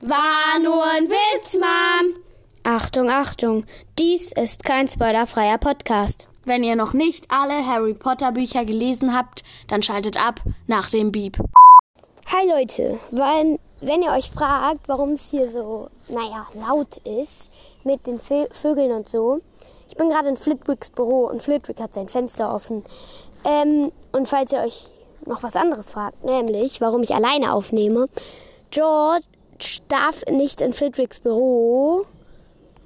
War nur ein Witz, Mom. Achtung, Achtung, dies ist kein spoilerfreier Podcast. Wenn ihr noch nicht alle Harry Potter Bücher gelesen habt, dann schaltet ab nach dem Beep. Hi Leute, weil, wenn ihr euch fragt, warum es hier so, naja, laut ist mit den Vö Vögeln und so, ich bin gerade in Flitwicks Büro und Flitwick hat sein Fenster offen. Ähm, und falls ihr euch noch was anderes fragt, nämlich warum ich alleine aufnehme, George darf nicht in Flitwicks Büro,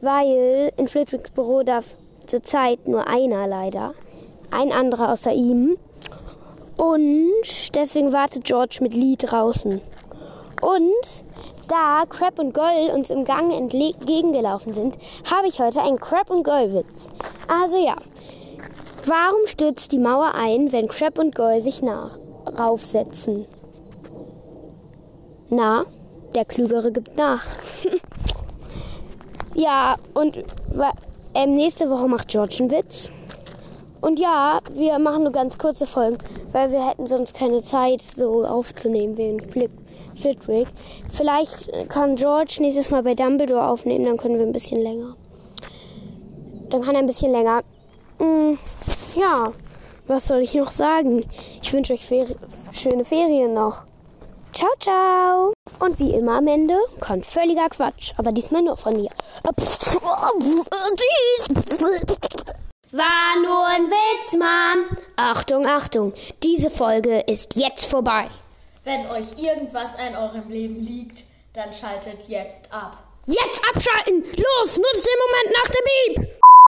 weil in Flitwicks Büro darf zurzeit nur einer leider. Ein anderer außer ihm. Und deswegen wartet George mit Lee draußen. Und da Crab und Goll uns im Gang entgegengelaufen sind, habe ich heute einen Crab und Goll Witz. Also ja, warum stürzt die Mauer ein, wenn Crab und Goll sich nach raufsetzen? Na, der Klügere gibt nach. ja, und äh, nächste Woche macht George einen Witz. Und ja, wir machen nur ganz kurze Folgen, weil wir hätten sonst keine Zeit, so aufzunehmen wegen Flip, Flitwick. Vielleicht kann George nächstes Mal bei Dumbledore aufnehmen, dann können wir ein bisschen länger. Dann kann er ein bisschen länger. Hm, ja, was soll ich noch sagen? Ich wünsche euch Fer schöne Ferien noch. Ciao, ciao. Und wie immer am Ende kommt völliger Quatsch, aber diesmal nur von mir. War nur ein Witz, Mom. Achtung, Achtung, diese Folge ist jetzt vorbei. Wenn euch irgendwas an eurem Leben liegt, dann schaltet jetzt ab. Jetzt abschalten! Los, nutzt den Moment nach dem Beep!